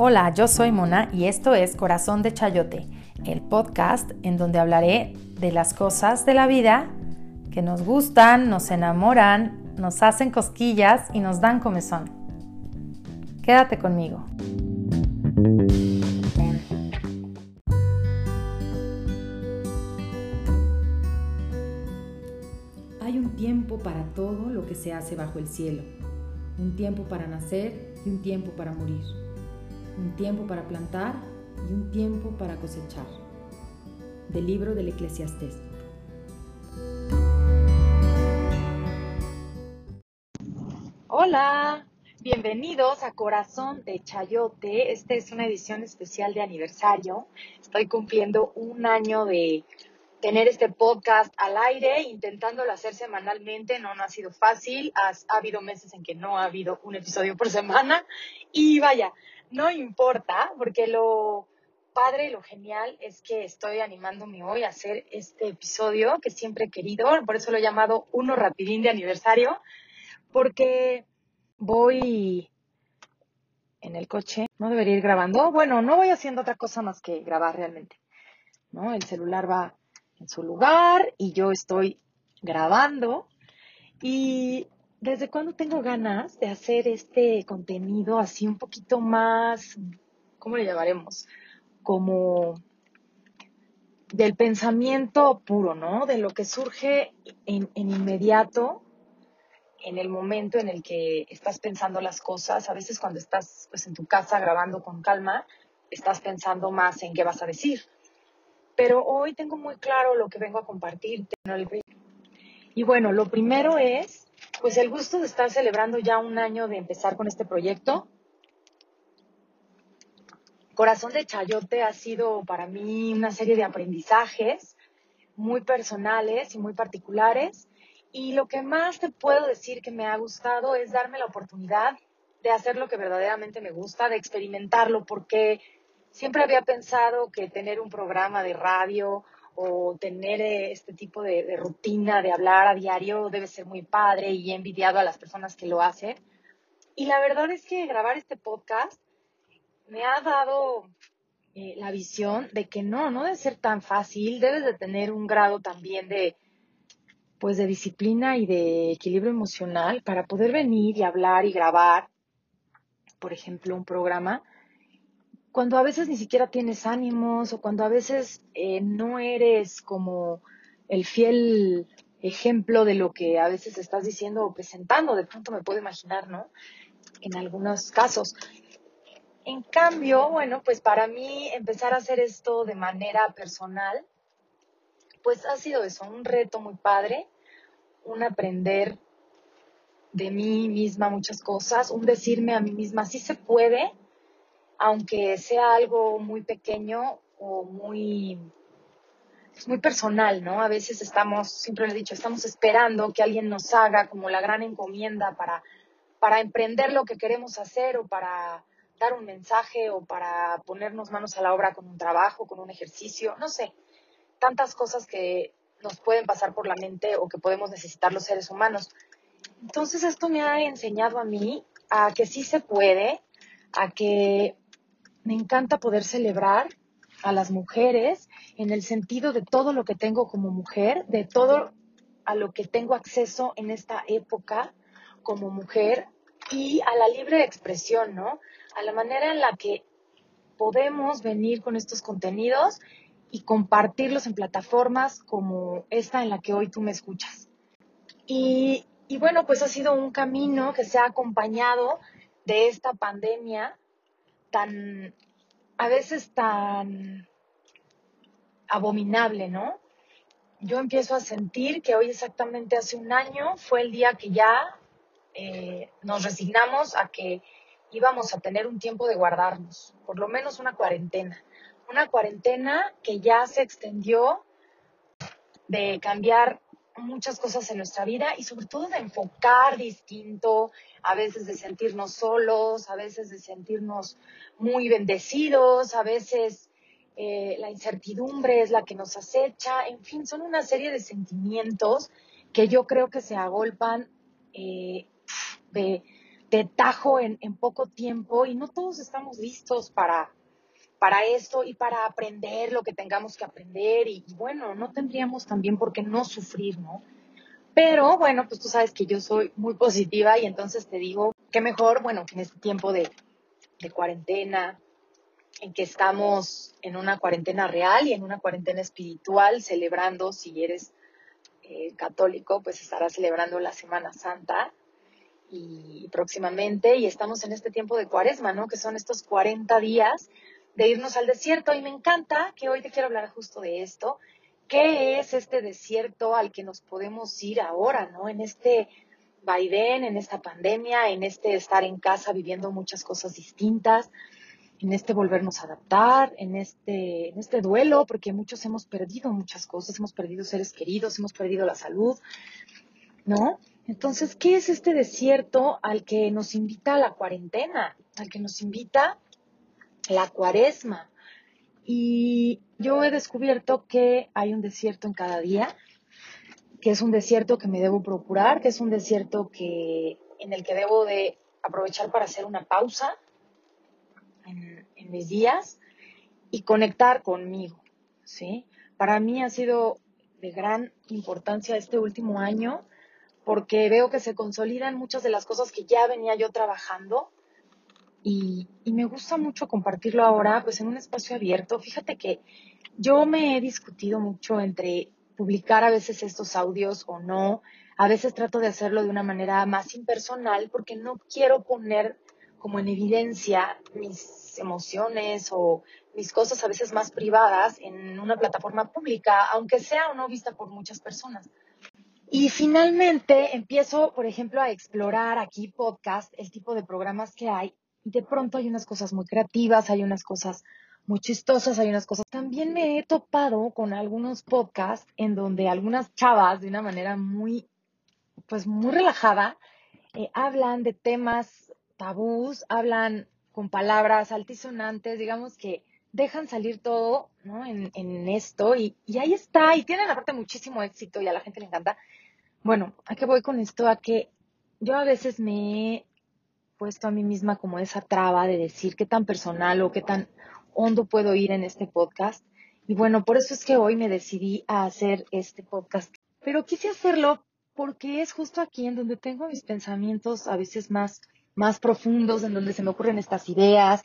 Hola, yo soy Mona y esto es Corazón de Chayote, el podcast en donde hablaré de las cosas de la vida que nos gustan, nos enamoran, nos hacen cosquillas y nos dan comezón. Quédate conmigo. Hay un tiempo para todo lo que se hace bajo el cielo, un tiempo para nacer y un tiempo para morir un tiempo para plantar y un tiempo para cosechar. Del libro del Eclesiastés. Hola, bienvenidos a Corazón de Chayote. Esta es una edición especial de aniversario. Estoy cumpliendo un año de tener este podcast al aire, intentándolo hacer semanalmente. No, no ha sido fácil. ha habido meses en que no ha habido un episodio por semana. Y vaya, no importa, porque lo padre y lo genial es que estoy animándome hoy a hacer este episodio que siempre he querido, por eso lo he llamado uno rapidín de aniversario, porque voy en el coche, no debería ir grabando, bueno, no voy haciendo otra cosa más que grabar realmente, ¿no? El celular va en su lugar y yo estoy grabando y ¿Desde cuándo tengo ganas de hacer este contenido así un poquito más, ¿cómo le llamaremos? Como del pensamiento puro, ¿no? De lo que surge en, en inmediato, en el momento en el que estás pensando las cosas. A veces cuando estás pues, en tu casa grabando con calma, estás pensando más en qué vas a decir. Pero hoy tengo muy claro lo que vengo a compartirte. Y bueno, lo primero es pues el gusto de estar celebrando ya un año de empezar con este proyecto. Corazón de Chayote ha sido para mí una serie de aprendizajes muy personales y muy particulares. Y lo que más te puedo decir que me ha gustado es darme la oportunidad de hacer lo que verdaderamente me gusta, de experimentarlo, porque siempre había pensado que tener un programa de radio o tener eh, este tipo de, rutina de hablar a diario debe ser muy padre y envidiado a las personas que lo hacen. Y la verdad es que grabar este podcast me ha dado eh, la visión de que no, no debe ser tan fácil, debes de tener un grado también de, pues de disciplina y de equilibrio emocional para poder venir y hablar y grabar, por ejemplo, un programa cuando a veces ni siquiera tienes ánimos o cuando a veces eh, no eres como el fiel ejemplo de lo que a veces estás diciendo o presentando, de pronto me puedo imaginar, ¿no? En algunos casos. En cambio, bueno, pues para mí empezar a hacer esto de manera personal, pues ha sido eso, un reto muy padre, un aprender de mí misma muchas cosas, un decirme a mí misma, sí se puede, aunque sea algo muy pequeño o muy, pues, muy personal, ¿no? A veces estamos, siempre le he dicho, estamos esperando que alguien nos haga como la gran encomienda para, para emprender lo que queremos hacer o para dar un mensaje o para ponernos manos a la obra con un trabajo, con un ejercicio, no sé, tantas cosas que nos pueden pasar por la mente o que podemos necesitar los seres humanos. Entonces esto me ha enseñado a mí a que sí se puede, a que me encanta poder celebrar a las mujeres en el sentido de todo lo que tengo como mujer, de todo a lo que tengo acceso en esta época como mujer y a la libre expresión, ¿no? A la manera en la que podemos venir con estos contenidos y compartirlos en plataformas como esta en la que hoy tú me escuchas. Y, y bueno, pues ha sido un camino que se ha acompañado de esta pandemia tan, a veces tan abominable, ¿no? Yo empiezo a sentir que hoy exactamente hace un año fue el día que ya eh, nos resignamos a que íbamos a tener un tiempo de guardarnos, por lo menos una cuarentena. Una cuarentena que ya se extendió de cambiar muchas cosas en nuestra vida y sobre todo de enfocar distinto, a veces de sentirnos solos, a veces de sentirnos muy bendecidos, a veces eh, la incertidumbre es la que nos acecha, en fin, son una serie de sentimientos que yo creo que se agolpan eh, de de tajo en, en poco tiempo y no todos estamos listos para, para esto y para aprender lo que tengamos que aprender y, bueno, no tendríamos también por qué no sufrir, ¿no? Pero bueno, pues tú sabes que yo soy muy positiva y entonces te digo que mejor, bueno, que en este tiempo de, de cuarentena, en que estamos en una cuarentena real y en una cuarentena espiritual, celebrando, si eres eh, católico, pues estará celebrando la Semana Santa y próximamente, y estamos en este tiempo de cuaresma, ¿no? Que son estos 40 días de irnos al desierto y me encanta que hoy te quiero hablar justo de esto. ¿Qué es este desierto al que nos podemos ir ahora, ¿no? En este vaivén, en esta pandemia, en este estar en casa viviendo muchas cosas distintas, en este volvernos a adaptar, en este, en este duelo, porque muchos hemos perdido muchas cosas, hemos perdido seres queridos, hemos perdido la salud, ¿no? Entonces, ¿qué es este desierto al que nos invita la cuarentena, al que nos invita la cuaresma? Y yo he descubierto que hay un desierto en cada día, que es un desierto que me debo procurar, que es un desierto que, en el que debo de aprovechar para hacer una pausa en, en mis días y conectar conmigo, ¿sí? Para mí ha sido de gran importancia este último año porque veo que se consolidan muchas de las cosas que ya venía yo trabajando y, me gusta mucho compartirlo ahora pues en un espacio abierto. Fíjate que yo me he discutido mucho entre publicar a veces estos audios o no. A veces trato de hacerlo de una manera más impersonal porque no quiero poner como en evidencia mis emociones o mis cosas a veces más privadas en una plataforma pública, aunque sea o no vista por muchas personas. Y finalmente empiezo, por ejemplo, a explorar aquí podcast, el tipo de programas que hay. De pronto hay unas cosas muy creativas, hay unas cosas muy chistosas, hay unas cosas. También me he topado con algunos podcasts en donde algunas chavas, de una manera muy, pues muy relajada, eh, hablan de temas tabús, hablan con palabras altisonantes, digamos que dejan salir todo ¿no? en, en esto y, y, ahí está, y tienen aparte muchísimo éxito y a la gente le encanta. Bueno, ¿a qué voy con esto? A que yo a veces me he puesto a mí misma como esa traba de decir qué tan personal o qué tan hondo puedo ir en este podcast. Y bueno, por eso es que hoy me decidí a hacer este podcast. Pero quise hacerlo porque es justo aquí en donde tengo mis pensamientos a veces más, más profundos, en donde se me ocurren estas ideas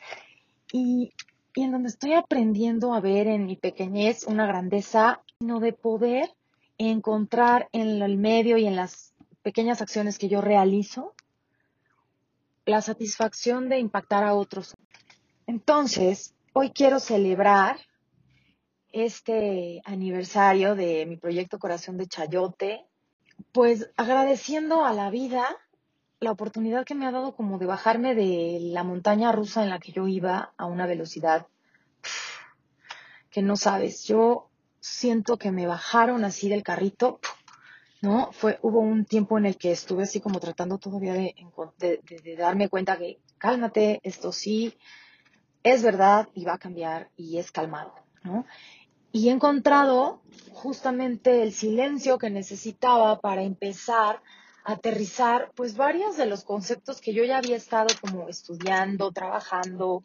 y, y en donde estoy aprendiendo a ver en mi pequeñez una grandeza, sino de poder encontrar en el medio y en las pequeñas acciones que yo realizo la satisfacción de impactar a otros. Entonces, hoy quiero celebrar este aniversario de mi proyecto Corazón de Chayote, pues agradeciendo a la vida la oportunidad que me ha dado como de bajarme de la montaña rusa en la que yo iba a una velocidad que no sabes. Yo siento que me bajaron así del carrito, ¿no? Fue, hubo un tiempo en el que estuve así como tratando todavía de, de, darme cuenta que cálmate, esto sí es verdad y va a cambiar y es calmado, ¿no? Y he encontrado justamente el silencio que necesitaba para empezar a aterrizar pues varios de los conceptos que yo ya había estado como estudiando, trabajando,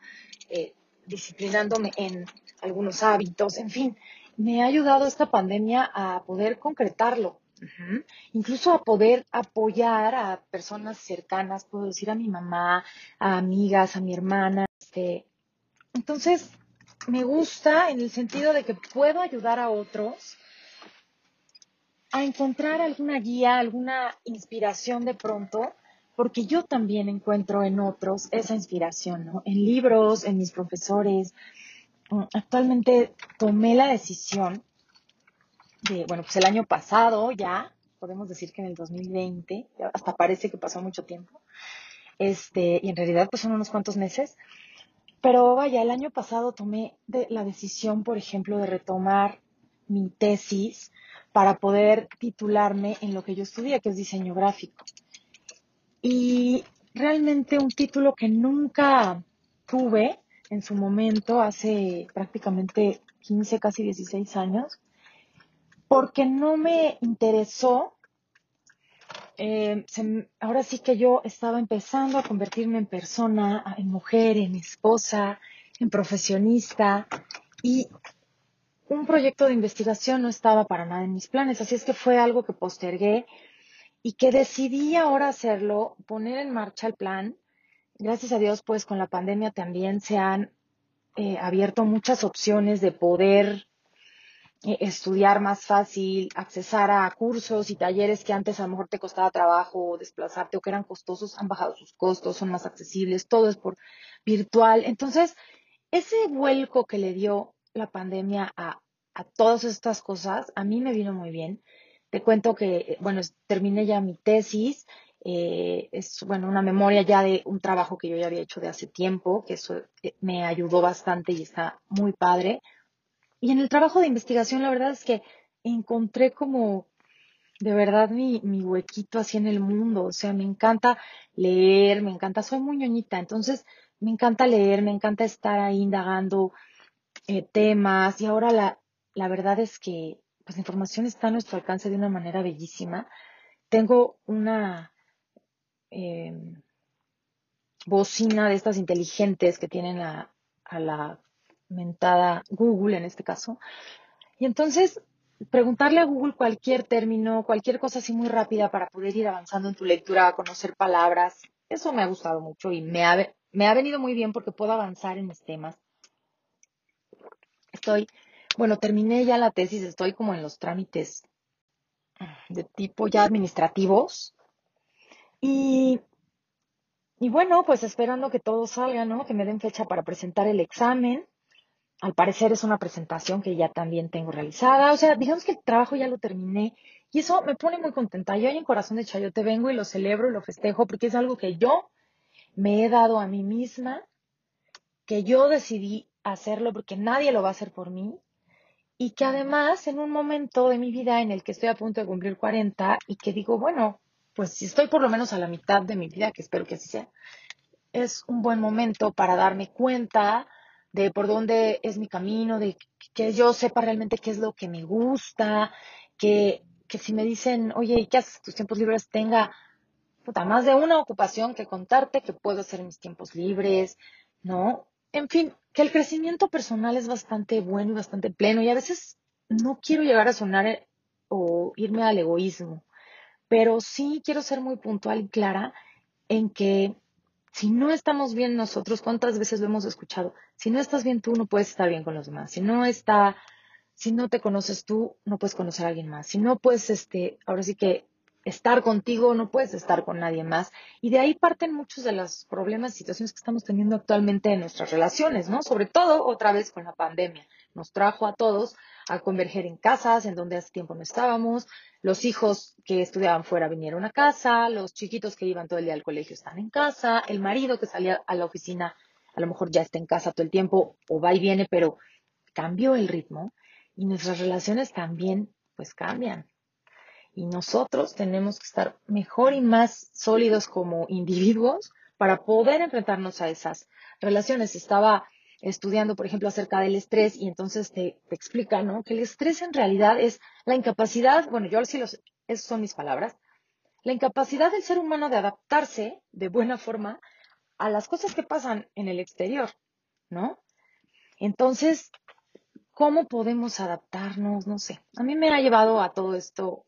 eh, disciplinándome en algunos hábitos, en fin me ha ayudado esta pandemia a poder concretarlo, incluso a poder apoyar a personas cercanas, puedo decir a mi mamá, a amigas, a mi hermana. Este. Entonces, me gusta en el sentido de que puedo ayudar a otros a encontrar alguna guía, alguna inspiración de pronto, porque yo también encuentro en otros esa inspiración, ¿no? En libros, en mis profesores, actualmente tomé la decisión de, bueno, pues el año pasado ya, podemos decir que en el 2020, hasta parece que pasó mucho tiempo, este, y en realidad pues son unos cuantos meses, pero vaya, el año pasado tomé la decisión, por ejemplo, de retomar mi tesis para poder titularme en lo que yo estudié, que es diseño gráfico. Y realmente un título que nunca tuve, en su momento, hace prácticamente 15, casi 16 años, porque no me interesó eh, ahora sí que yo estaba empezando a convertirme en persona, en mujer, en esposa, en profesionista y un proyecto de investigación no estaba para nada en mis planes, así es que fue algo que postergué y que decidí ahora hacerlo, poner en marcha el plan. Gracias a Dios, pues con la pandemia también se han eh, abierto muchas opciones de poder estudiar más fácil, accesar a cursos y talleres que antes a lo mejor te costaba trabajo desplazarte o que eran costosos, han bajado sus costos, son más accesibles, todo es por virtual. Entonces, ese vuelco que le dio la pandemia a, a todas estas cosas, a mí me vino muy bien. Te cuento que, bueno, terminé ya mi tesis, eh, es, bueno, una memoria ya de un trabajo que yo ya había hecho de hace tiempo, que eso eh, me ayudó bastante y está muy padre. Y en el trabajo de investigación, la verdad es que encontré como de verdad mi, mi huequito así en el mundo. O sea, me encanta leer, me encanta, soy muy ñoñita, entonces me encanta leer, me encanta estar ahí indagando eh, temas y ahora la, la verdad es que pues la información está a nuestro alcance de una manera bellísima. Tengo una eh, bocina de estas inteligentes que tienen a, a la mentada Google en este caso. Y entonces preguntarle a Google cualquier término, cualquier cosa así muy rápida para poder ir avanzando en tu lectura, conocer palabras, eso me ha gustado mucho y me ha, me ha venido muy bien porque puedo avanzar en mis temas. Estoy, bueno, terminé ya la tesis, estoy como en los trámites de tipo ya administrativos. Y, y bueno, pues esperando que todo salga, ¿no? Que me den fecha para presentar el examen. Al parecer es una presentación que ya también tengo realizada. O sea, digamos que el trabajo ya lo terminé y eso me pone muy contenta. Yo en Corazón de Chayote vengo y lo celebro y lo festejo porque es algo que yo me he dado a mí misma, que yo decidí hacerlo porque nadie lo va a hacer por mí y que además en un momento de mi vida en el que estoy a punto de cumplir 40 y que digo, bueno, pues si estoy por lo menos a la mitad de mi vida, que espero que así sea, es un buen momento para darme cuenta de por dónde es mi camino, de que yo sepa realmente qué es lo que me gusta, que, que si me dicen, oye, ¿y qué haces tus tiempos libres? Tenga puta, más de una ocupación que contarte que puedo hacer mis tiempos libres, ¿no? En fin, que el crecimiento personal es bastante bueno y bastante pleno y a veces no quiero llegar a sonar eh, o irme al egoísmo, pero sí quiero ser muy puntual y clara en que si no estamos bien nosotros, ¿cuántas veces lo hemos escuchado? Si no estás bien tú, no puedes estar bien con los demás. Si no está, si no te conoces tú, no puedes conocer a alguien más. Si no puedes, este, ahora sí que estar contigo, no puedes estar con nadie más. Y de ahí parten muchos de los problemas y situaciones que estamos teniendo actualmente en nuestras relaciones, ¿no? Sobre todo otra vez con la pandemia. Nos trajo a todos a converger en casas en donde hace tiempo no estábamos. Los hijos que estudiaban fuera vinieron a casa, los chiquitos que iban todo el día al colegio están en casa, el marido que salía a la oficina a lo mejor ya está en casa todo el tiempo o va y viene, pero cambió el ritmo y nuestras relaciones también pues cambian y nosotros tenemos que estar mejor y más sólidos como individuos para poder enfrentarnos a esas relaciones. Estaba estudiando, por ejemplo, acerca del estrés y entonces te, explica, ¿no? Que el estrés en realidad es la incapacidad, bueno, yo sí los, esas son mis palabras, la incapacidad del ser humano de adaptarse de buena forma a las cosas que pasan en el exterior, ¿no? Entonces, ¿cómo podemos adaptarnos? No sé. A mí me ha llevado a todo esto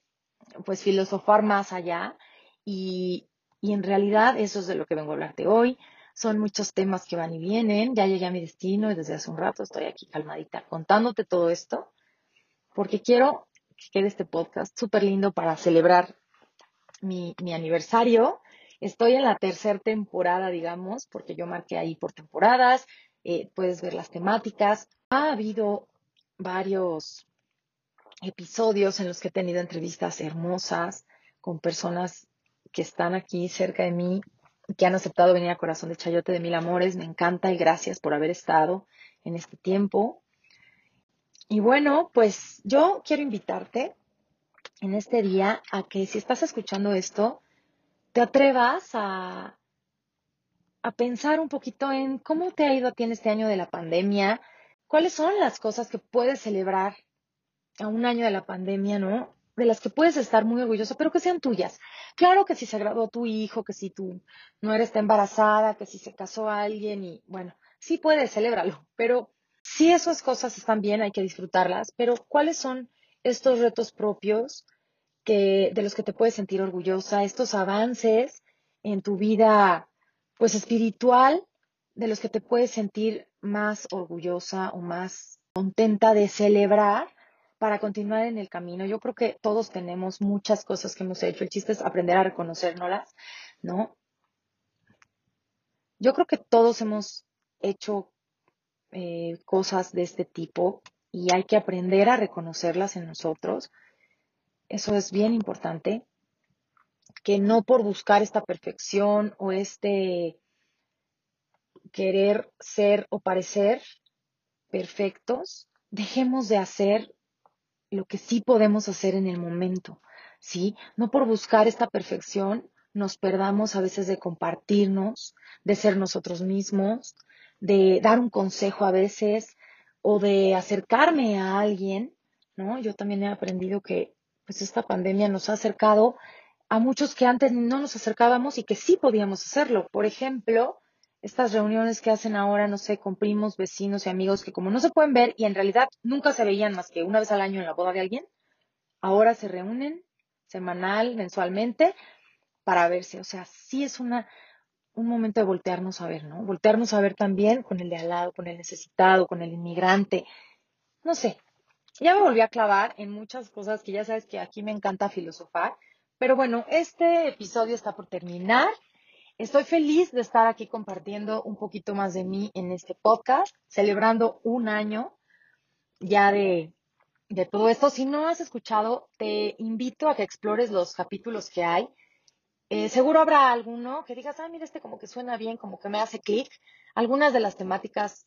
pues filosofar más allá y, y en realidad eso es de lo que vengo a hablarte hoy. Son muchos temas que van y vienen. Ya llegué a mi destino y desde hace un rato estoy aquí calmadita contándote todo esto porque quiero que quede este podcast súper lindo para celebrar mi, mi aniversario. Estoy en la tercera temporada, digamos, porque yo marqué ahí por temporadas. Eh, puedes ver las temáticas. Ha habido varios episodios en los que he tenido entrevistas hermosas con personas que están aquí cerca de mí, que han aceptado venir a Corazón de Chayote de Mil Amores. Me encanta y gracias por haber estado en este tiempo. Y bueno, pues yo quiero invitarte en este día a que si estás escuchando esto, te atrevas a, a pensar un poquito en cómo te ha ido a ti en este año de la pandemia, cuáles son las cosas que puedes celebrar a un año de la pandemia, ¿no? De las que puedes estar muy orgulloso, pero que sean tuyas. Claro que si se graduó tu hijo, que si tú no eres embarazada, que si se casó alguien y bueno, sí puedes, celébralo, pero si esas cosas están bien, hay que disfrutarlas, pero ¿cuáles son estos retos propios que, de los que te puedes sentir orgullosa, estos avances en tu vida, pues espiritual, de los que te puedes sentir más orgullosa o más contenta de celebrar para continuar en el camino. Yo creo que todos tenemos muchas cosas que hemos hecho. El chiste es aprender a reconocérnoslas, ¿no? Yo creo que todos hemos hecho eh, cosas de este tipo y hay que aprender a reconocerlas en nosotros. Eso es bien importante, que no por buscar esta perfección o este querer ser o parecer perfectos, dejemos de hacer lo que sí podemos hacer en el momento, ¿sí? No por buscar esta perfección nos perdamos a veces de compartirnos, de ser nosotros mismos, de dar un consejo a veces o de acercarme a alguien, ¿no? Yo también he aprendido que pues esta pandemia nos ha acercado a muchos que antes no nos acercábamos y que sí podíamos hacerlo. Por ejemplo, estas reuniones que hacen ahora, no sé, con primos, vecinos y amigos que como no se pueden ver y en realidad nunca se veían más que una vez al año en la boda de alguien, ahora se reúnen semanal, mensualmente, para verse. O sea, sí es una, un momento de voltearnos a ver, ¿no? Voltearnos a ver también con el de al lado, con el necesitado, con el inmigrante. No sé, ya me volví a clavar en muchas cosas que ya sabes que aquí me encanta filosofar. Pero bueno, este episodio está por terminar. Estoy feliz de estar aquí compartiendo un poquito más de mí en este podcast, celebrando un año ya de, todo esto. Si no has escuchado, te invito a que explores los capítulos que hay. Eh, seguro habrá alguno que digas, ah, mira, este como que suena bien, como que me hace clic. Algunas de las temáticas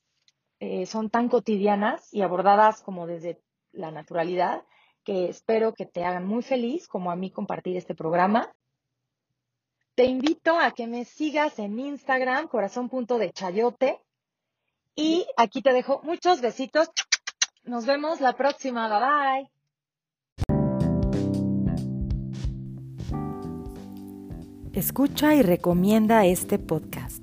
eh, son tan cotidianas y abordadas como desde la naturalidad que espero que te hagan muy feliz como a mí compartir este programa. Te invito a que me sigas en Instagram, corazón.dechayote. Y aquí te dejo muchos besitos. Nos vemos la próxima. Bye bye. Escucha y recomienda este podcast.